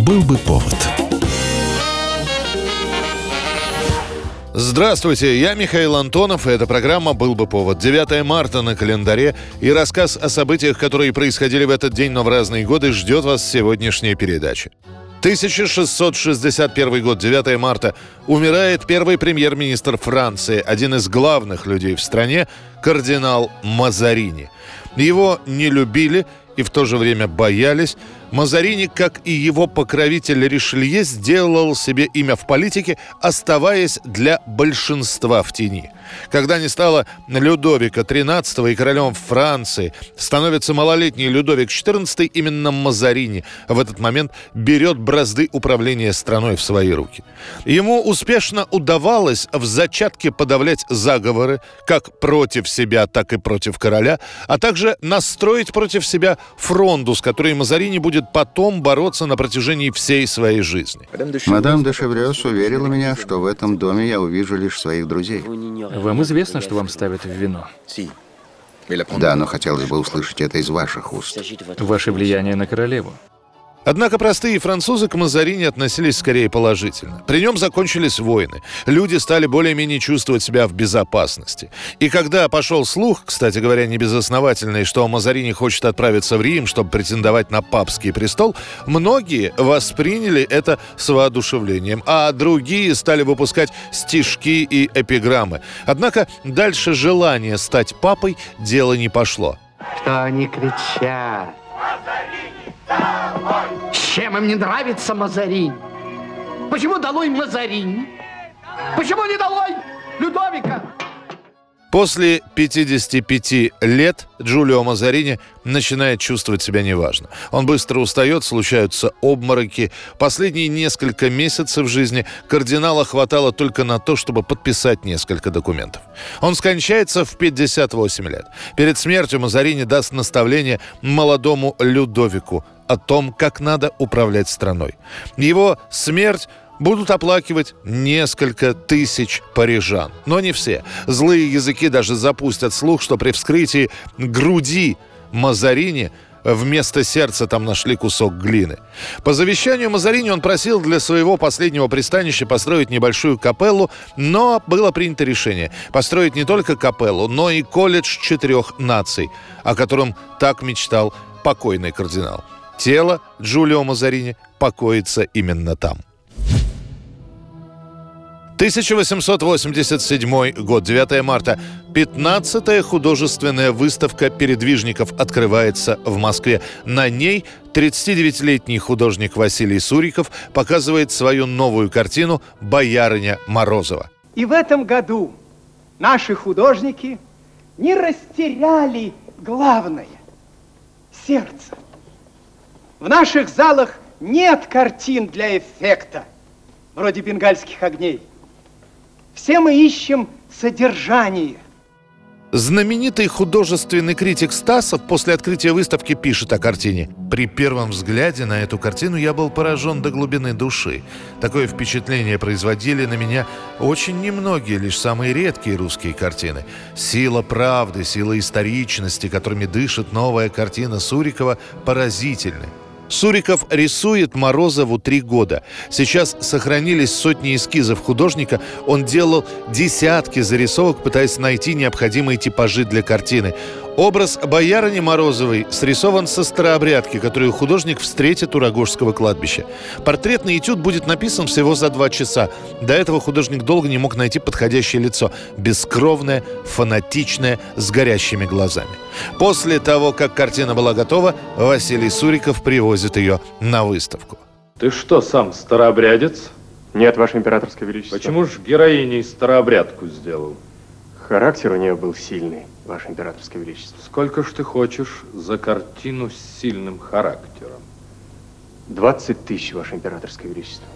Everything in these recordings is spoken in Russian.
Был бы повод. Здравствуйте, я Михаил Антонов, и эта программа «Был бы повод». 9 марта на календаре, и рассказ о событиях, которые происходили в этот день, но в разные годы, ждет вас сегодняшняя передача. 1661 год, 9 марта, умирает первый премьер-министр Франции, один из главных людей в стране, кардинал Мазарини. Его не любили и в то же время боялись, Мазарини, как и его покровитель Ришелье, сделал себе имя в политике, оставаясь для большинства в тени. Когда не стало Людовика XIII и королем Франции, становится малолетний Людовик XIV, именно Мазарини в этот момент берет бразды управления страной в свои руки. Ему успешно удавалось в зачатке подавлять заговоры как против себя, так и против короля, а также настроить против себя фронду, с которой Мазарини будет будет потом бороться на протяжении всей своей жизни. Мадам де Шеврёс уверила меня, что в этом доме я увижу лишь своих друзей. Вам известно, что вам ставят в вино? Да, но хотелось бы услышать это из ваших уст. Ваше влияние на королеву. Однако простые французы к Мазарини относились скорее положительно. При нем закончились войны. Люди стали более-менее чувствовать себя в безопасности. И когда пошел слух, кстати говоря, небезосновательный, что Мазарини хочет отправиться в Рим, чтобы претендовать на папский престол, многие восприняли это с воодушевлением, а другие стали выпускать стишки и эпиграммы. Однако дальше желание стать папой дело не пошло. Что они кричат? Чем им не нравится Мазаринь? Почему долой Мазаринь? Почему не долой Людовика? После 55 лет Джулио Мазарини начинает чувствовать себя неважно. Он быстро устает, случаются обмороки. Последние несколько месяцев жизни кардинала хватало только на то, чтобы подписать несколько документов. Он скончается в 58 лет. Перед смертью Мазарини даст наставление молодому Людовику о том, как надо управлять страной. Его смерть будут оплакивать несколько тысяч парижан. Но не все. Злые языки даже запустят слух, что при вскрытии груди Мазарини вместо сердца там нашли кусок глины. По завещанию Мазарини он просил для своего последнего пристанища построить небольшую капеллу, но было принято решение построить не только капеллу, но и колледж четырех наций, о котором так мечтал покойный кардинал. Тело Джулио Мазарини покоится именно там. 1887 год, 9 марта. 15-я художественная выставка передвижников открывается в Москве. На ней 39-летний художник Василий Суриков показывает свою новую картину «Боярыня Морозова». И в этом году наши художники не растеряли главное – сердце. В наших залах нет картин для эффекта, вроде бенгальских огней – все мы ищем содержание. Знаменитый художественный критик Стасов после открытия выставки пишет о картине. При первом взгляде на эту картину я был поражен до глубины души. Такое впечатление производили на меня очень немногие, лишь самые редкие русские картины. Сила правды, сила историчности, которыми дышит новая картина Сурикова, поразительны. Суриков рисует Морозову три года. Сейчас сохранились сотни эскизов художника. Он делал десятки зарисовок, пытаясь найти необходимые типажи для картины. Образ боярыни Морозовой срисован со старообрядки, которую художник встретит у Рогожского кладбища. Портретный этюд будет написан всего за два часа. До этого художник долго не мог найти подходящее лицо. Бескровное, фанатичное, с горящими глазами. После того, как картина была готова, Василий Суриков привозит ее на выставку. Ты что, сам старообрядец? Нет, Ваше Императорское Величество. Почему же героиней старообрядку сделал? Характер у нее был сильный, Ваше Императорское Величество. Сколько ж ты хочешь за картину с сильным характером? 20 тысяч, Ваше Императорское Величество.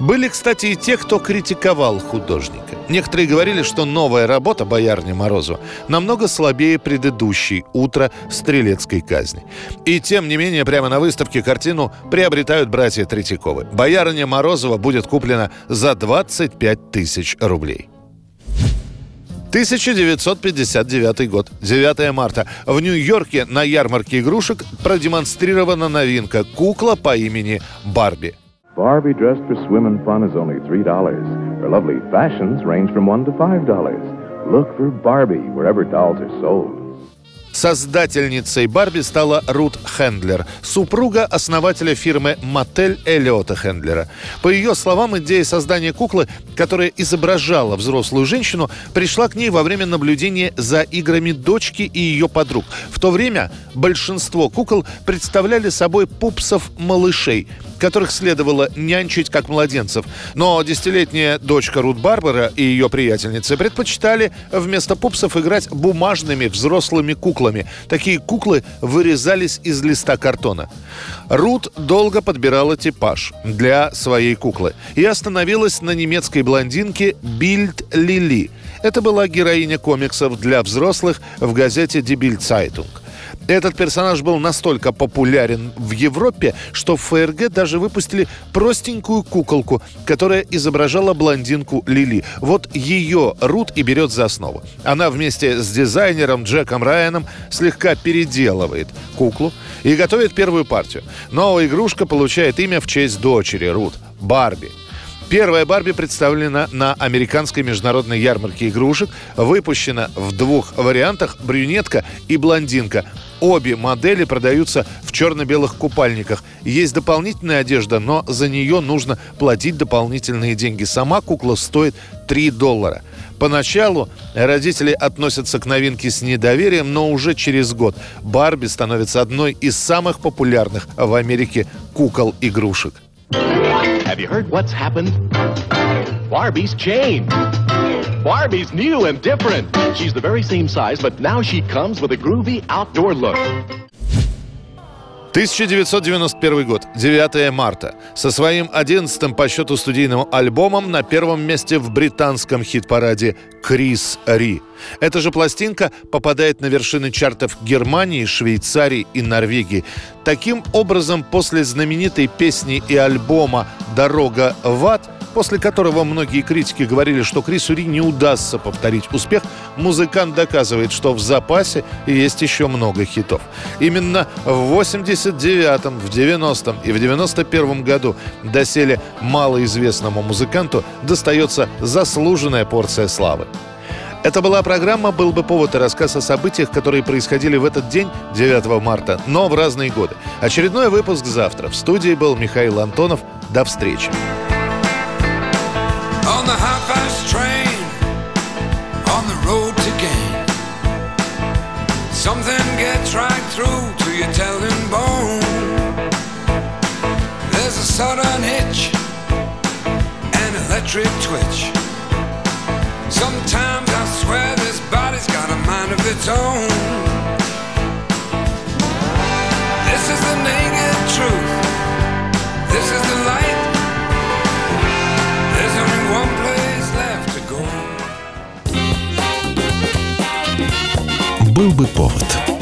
Были, кстати, и те, кто критиковал художника. Некоторые говорили, что новая работа боярни Морозова намного слабее предыдущей «Утро стрелецкой казни». И тем не менее, прямо на выставке картину приобретают братья Третьяковы. Боярня Морозова будет куплена за 25 тысяч рублей. 1959 год, 9 марта. В Нью-Йорке на ярмарке игрушек продемонстрирована новинка – кукла по имени Барби. Barbie dressed for swim and fun is only $3. Her lovely fashions range from 1 to $5. Look for Barbie wherever dolls are sold. Создательницей Барби стала Рут Хендлер, супруга основателя фирмы Мотель Эллиота Хендлера. По ее словам, идея создания куклы, которая изображала взрослую женщину, пришла к ней во время наблюдения за играми дочки и ее подруг. В то время большинство кукол представляли собой пупсов-малышей – которых следовало нянчить как младенцев. Но десятилетняя дочка Рут Барбара и ее приятельницы предпочитали вместо пупсов играть бумажными взрослыми куклами. Такие куклы вырезались из листа картона. Рут долго подбирала типаж для своей куклы и остановилась на немецкой блондинке Бильд Лили. Это была героиня комиксов для взрослых в газете Zeitung. Этот персонаж был настолько популярен в Европе, что в ФРГ даже выпустили простенькую куколку, которая изображала блондинку Лили. Вот ее Рут и берет за основу. Она вместе с дизайнером Джеком Райаном слегка переделывает куклу и готовит первую партию. Новая игрушка получает имя в честь дочери Рут – Барби – Первая Барби представлена на американской международной ярмарке игрушек. Выпущена в двух вариантах – брюнетка и блондинка. Обе модели продаются в черно-белых купальниках. Есть дополнительная одежда, но за нее нужно платить дополнительные деньги. Сама кукла стоит 3 доллара. Поначалу родители относятся к новинке с недоверием, но уже через год Барби становится одной из самых популярных в Америке кукол-игрушек. Have you heard what's happened? Barbie's changed. Barbie's new and different. She's the very same size, but now she comes with a groovy outdoor look. 1991 год, 9 марта. Со своим 11 по счету студийным альбомом на первом месте в британском хит-параде Крис Ри. Эта же пластинка попадает на вершины чартов Германии, Швейцарии и Норвегии. Таким образом, после знаменитой песни и альбома «Дорога в ад» после которого многие критики говорили, что Крису Ри не удастся повторить успех, музыкант доказывает, что в запасе есть еще много хитов. Именно в 89-м, в 90-м и в 91-м году доселе малоизвестному музыканту достается заслуженная порция славы. Это была программа «Был бы повод» и рассказ о событиях, которые происходили в этот день, 9 марта, но в разные годы. Очередной выпуск завтра. В студии был Михаил Антонов. До встречи. on twitch. Mind of its own. This is the naked truth. This is the light. Был бы повод.